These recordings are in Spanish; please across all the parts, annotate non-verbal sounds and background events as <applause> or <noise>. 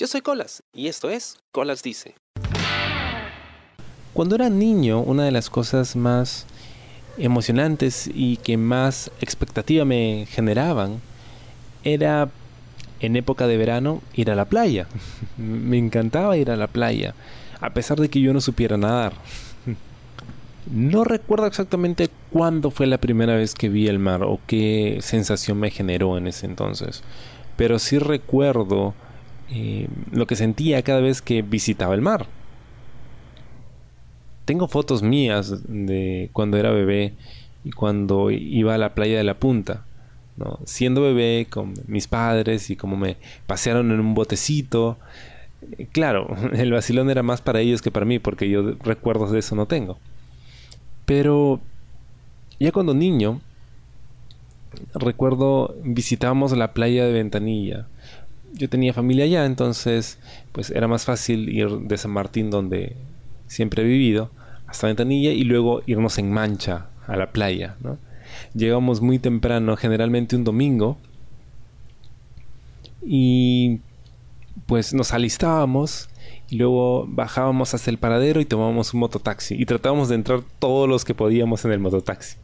Yo soy Colas y esto es Colas Dice. Cuando era niño, una de las cosas más emocionantes y que más expectativa me generaban era en época de verano ir a la playa. <laughs> me encantaba ir a la playa, a pesar de que yo no supiera nadar. <laughs> No recuerdo exactamente cuándo fue la primera vez que vi el mar o qué sensación me generó en ese entonces, pero sí recuerdo eh, lo que sentía cada vez que visitaba el mar. Tengo fotos mías de cuando era bebé y cuando iba a la playa de la punta. Siendo bebé con mis padres y como me pasearon en un botecito. Eh, claro, <laughs> el vacilón era más para ellos que para mí porque yo recuerdos de eso no tengo. Pero ya cuando niño, recuerdo visitábamos la playa de Ventanilla. Yo tenía familia allá, entonces pues era más fácil ir de San Martín donde siempre he vivido hasta Ventanilla y luego irnos en mancha a la playa. ¿no? Llegamos muy temprano, generalmente un domingo, y pues nos alistábamos y luego bajábamos hasta el paradero y tomábamos un mototaxi y tratábamos de entrar todos los que podíamos en el mototaxi.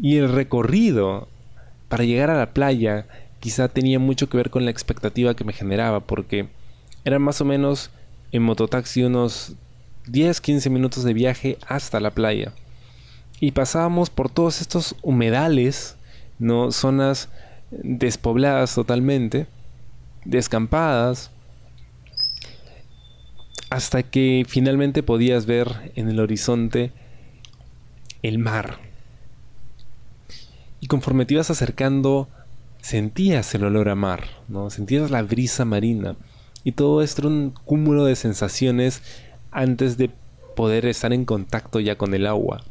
Y el recorrido para llegar a la playa quizá tenía mucho que ver con la expectativa que me generaba porque eran más o menos en mototaxi unos 10-15 minutos de viaje hasta la playa. Y pasábamos por todos estos humedales, ¿no? zonas despobladas totalmente, descampadas, hasta que finalmente podías ver en el horizonte el mar. Y conforme te ibas acercando, sentías el olor a mar, ¿no? Sentías la brisa marina. Y todo esto un cúmulo de sensaciones antes de poder estar en contacto ya con el agua.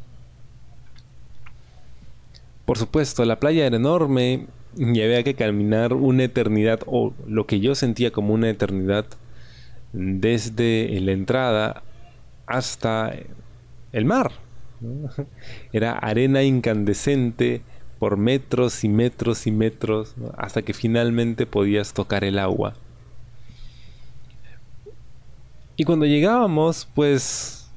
Por supuesto, la playa era enorme y había que caminar una eternidad, o lo que yo sentía como una eternidad, desde la entrada hasta el mar. <laughs> Era arena incandescente por metros y metros y metros, hasta que finalmente podías tocar el agua. Y cuando llegábamos, pues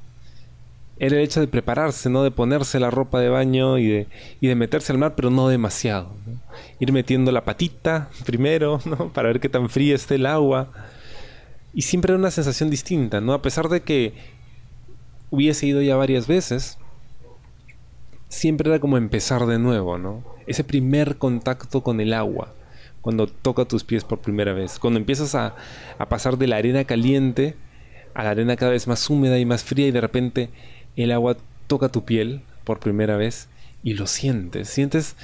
era el hecho de prepararse, ¿no? De ponerse la ropa de baño y de, y de meterse al mar, pero no demasiado. Ir metiendo la patita primero, <laughs> ¿no? Para ver qué tan fría esté el agua y siempre era una sensación distinta, ¿no? A pesar de que hubiese ido ya varias veces, siempre era como empezar de nuevo, ¿no? Ese primer contacto con el agua, cuando toca tus pies por primera vez, cuando empiezas a, a pasar de la arena caliente a la arena cada vez más húmeda y más fría y de repente el agua toca tu piel por primera vez y lo sientes, sientes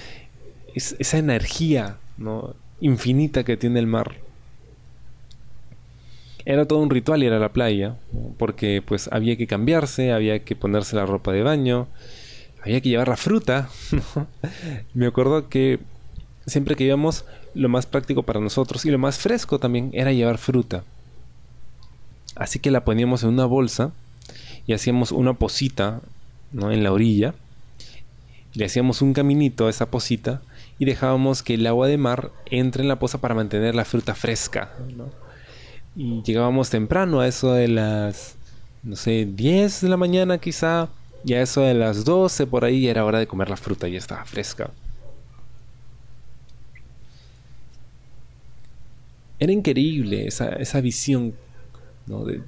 esa energía, ¿no? infinita que tiene el mar era todo un ritual ir a la playa, porque pues había que cambiarse, había que ponerse la ropa de baño, había que llevar la fruta. <laughs> Me acuerdo que siempre que íbamos, lo más práctico para nosotros y lo más fresco también era llevar fruta. Así que la poníamos en una bolsa y hacíamos una posita ¿no? en la orilla. Le hacíamos un caminito a esa posita y dejábamos que el agua de mar entre en la poza para mantener la fruta fresca. Y llegábamos temprano, a eso de las, no sé, 10 de la mañana quizá. Y a eso de las 12 por ahí era hora de comer la fruta, y estaba fresca. Era increíble esa, esa visión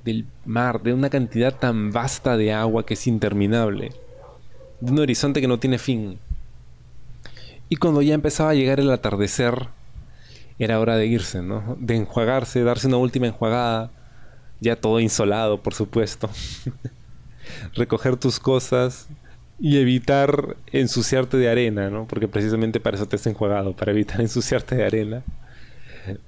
del mar, de una cantidad tan vasta de agua que es interminable, de un horizonte que no tiene fin. Y cuando ya empezaba a llegar el atardecer, era hora de irse, ¿no? De enjuagarse, darse una última enjuagada, ya todo insolado, por supuesto. <laughs> Recoger tus cosas y evitar ensuciarte de arena, ¿no? Porque precisamente para eso te has enjuagado, para evitar <laughs> ensuciarte de arena.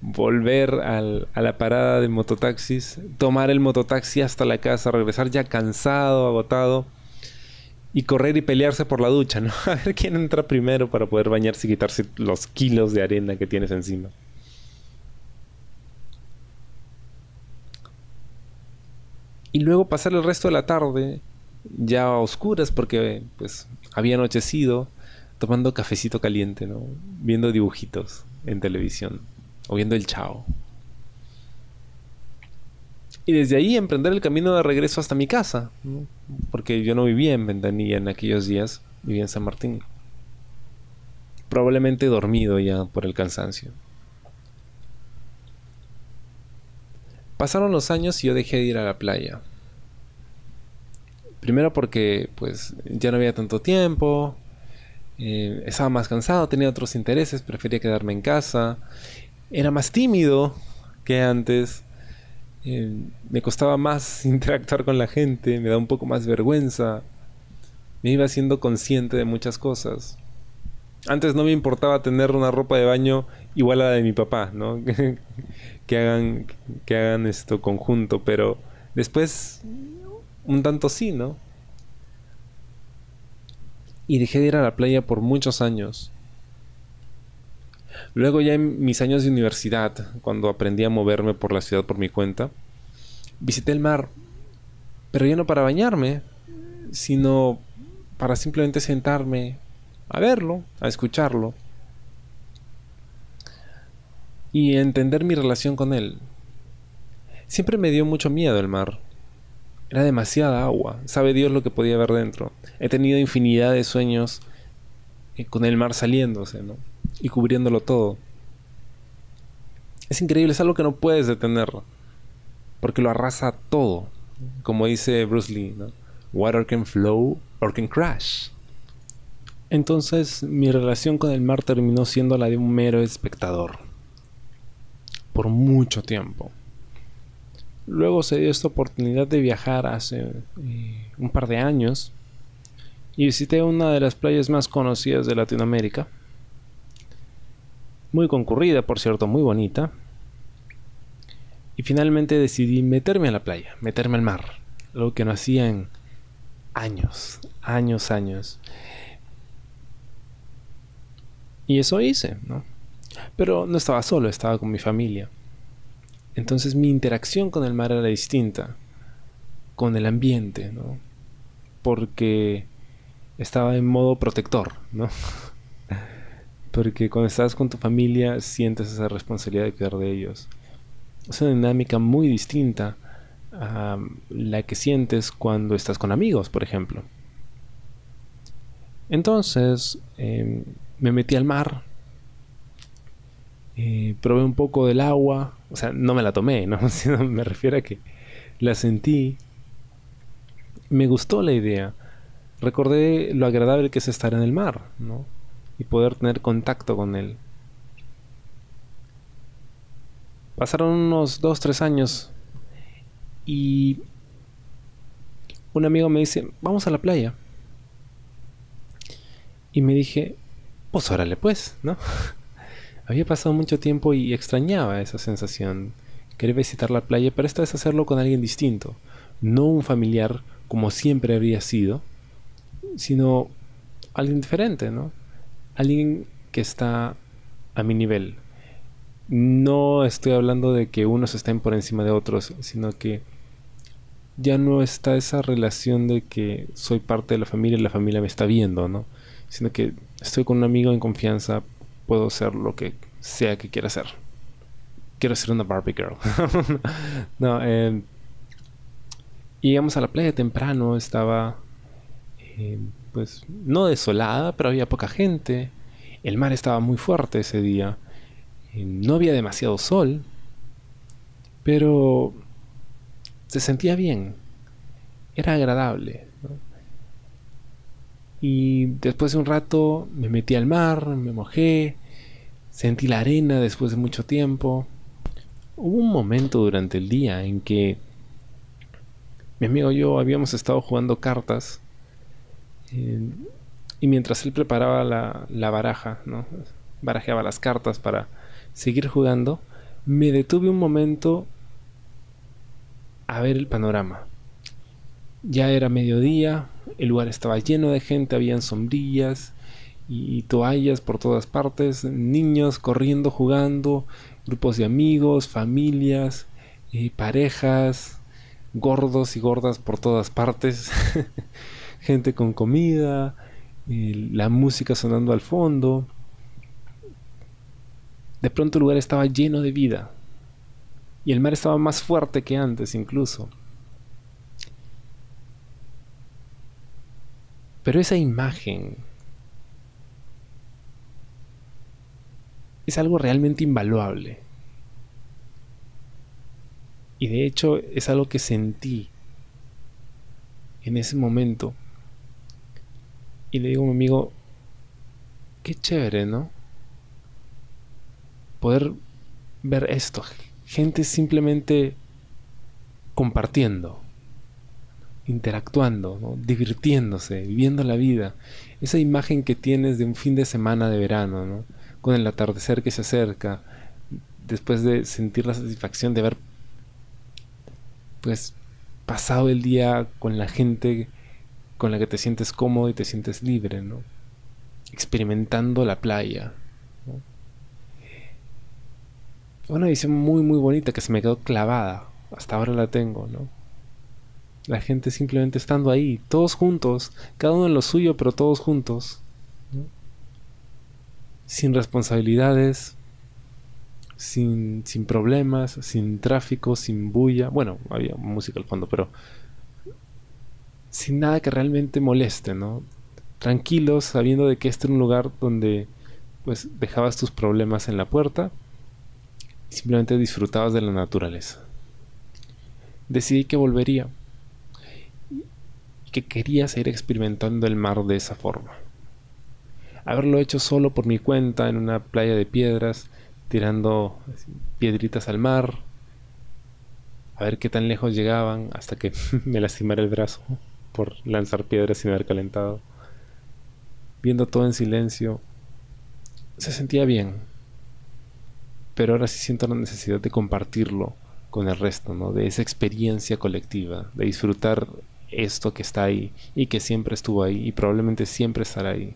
Volver a la parada de mototaxis, tomar el mototaxi hasta la casa, regresar ya cansado, agotado y correr y pelearse por la ducha, ¿no? <laughs> A ver quién entra primero para poder bañarse y quitarse los kilos de arena que tienes encima. Y luego pasar el resto de la tarde ya a oscuras porque pues había anochecido tomando cafecito caliente, ¿no? Viendo dibujitos en televisión o viendo el chao. Y desde ahí emprender el camino de regreso hasta mi casa, porque yo no vivía en Ventanilla en aquellos días, vivía en San Martín. Probablemente dormido ya por el cansancio. Pasaron los años y yo dejé de ir a la playa. Primero porque pues ya no había tanto tiempo, eh, estaba más cansado, tenía otros intereses, prefería quedarme en casa, era más tímido que antes, eh, me costaba más <laughs> interactuar con la gente, me da un poco más vergüenza, me iba siendo consciente de muchas cosas. Antes no me importaba tener una ropa de baño igual a la de mi papá, ¿no? <laughs> que hagan que hagan esto conjunto, pero después un tanto sí, ¿no? y dejé de ir a la playa por muchos años. Luego ya en mis años de universidad, cuando aprendí a moverme por la ciudad por mi cuenta, visité el mar, pero ya no para bañarme, sino para simplemente sentarme a verlo, a escucharlo y entender mi relación con él. Siempre me dio mucho miedo el mar. Era demasiada agua. Sabe Dios lo que podía haber dentro. He tenido infinidad de sueños eh, con el mar saliéndose, ¿no? Y cubriéndolo todo. Es increíble, es algo que no puedes detener. Porque lo arrasa todo. Como dice Bruce Lee, ¿no? Water can flow or can crash. Entonces mi relación con el mar terminó siendo la de un mero espectador. Por mucho tiempo. Luego se dio esta oportunidad de viajar hace eh, un par de años y visité una de las playas más conocidas de Latinoamérica. Muy concurrida, por cierto, muy bonita. Y finalmente decidí meterme a la playa, meterme al mar. Algo que no hacía en años, años, años. Y eso hice, ¿no? Pero no estaba solo, estaba con mi familia. Entonces mi interacción con el mar era distinta, con el ambiente, ¿no? Porque estaba en modo protector, ¿no? <laughs> Porque cuando estás con tu familia sientes esa responsabilidad de cuidar de ellos. Es una dinámica muy distinta a la que sientes cuando estás con amigos, por ejemplo. Entonces em, me metí al mar, eh, probé un poco del agua, o sea, no me la tomé, ¿no? <laughs> me refiero a que la sentí. Me gustó la idea. Recordé lo agradable que es estar en el mar, ¿no? Y poder tener contacto con él. Pasaron unos 2, 3 años y un amigo me dice, vamos a la playa. Y me dije, pues órale pues, ¿no? <laughs> Había pasado mucho tiempo y extrañaba esa sensación. Quería visitar la playa, pero esta vez hacerlo con alguien distinto. No un familiar como siempre habría sido, sino alguien diferente, ¿no? Alguien que está a mi nivel. No estoy hablando de que unos estén por encima de otros, sino que ya no está esa relación de que soy parte de la familia y la familia me está viendo, ¿no? Sino que estoy con un amigo en confianza, puedo ser lo que sea que quiera ser. Quiero ser una Barbie Girl. <laughs> no, eh, íbamos a la playa temprano, estaba eh, pues no desolada, pero había poca gente. El mar estaba muy fuerte ese día. Eh, no había demasiado sol, pero se sentía bien. Era agradable. Y después de un rato me metí al mar, me mojé, sentí la arena después de mucho tiempo. Hubo un momento durante el día en que mi amigo y yo habíamos estado jugando cartas eh, y mientras él preparaba la, la baraja, ¿no? barajeaba las cartas para seguir jugando, me detuve un momento a ver el panorama. Ya era mediodía, el lugar estaba lleno de gente, habían sombrillas y toallas por todas partes, niños corriendo, jugando, grupos de amigos, familias, eh, parejas, gordos y gordas por todas partes, <laughs> gente con comida, la música sonando al fondo. De pronto el lugar estaba lleno de vida. Y el mar estaba más fuerte que antes incluso. Pero esa imagen es algo realmente invaluable. Y de hecho es algo que sentí en ese momento. Y le digo a mi amigo, qué chévere, ¿no? Poder ver esto. Gente simplemente compartiendo, interactuando, divirtiéndose, viviendo la vida. Esa imagen que tienes de un fin de semana de verano, ¿no? Con el atardecer que se acerca, después de sentir la satisfacción de haber pues pasado el día con la gente con la que te sientes cómodo y te sientes libre, ¿no? Experimentando la playa. Una visión muy muy bonita que se me quedó clavada. Hasta ahora la tengo, ¿no? La gente simplemente estando ahí, todos juntos, cada uno en lo suyo, pero todos juntos. Sin responsabilidades, sin, sin problemas, sin tráfico, sin bulla. Bueno, había música al fondo, pero sin nada que realmente moleste, ¿no? Tranquilos, sabiendo de que este era un lugar donde pues dejabas tus problemas en la puerta y simplemente disfrutabas de la naturaleza. Decidí que volvería y que quería seguir experimentando el mar de esa forma. Haberlo hecho solo por mi cuenta en una playa de piedras tirando piedritas al mar, a ver qué tan lejos llegaban hasta que <laughs> me lastimara el brazo por lanzar piedras sin haber calentado. Viendo todo en silencio, se sentía bien, pero ahora sí siento la necesidad de compartirlo con el resto, ¿no? De esa experiencia colectiva, de disfrutar esto que está ahí y que siempre estuvo ahí y probablemente siempre estará ahí,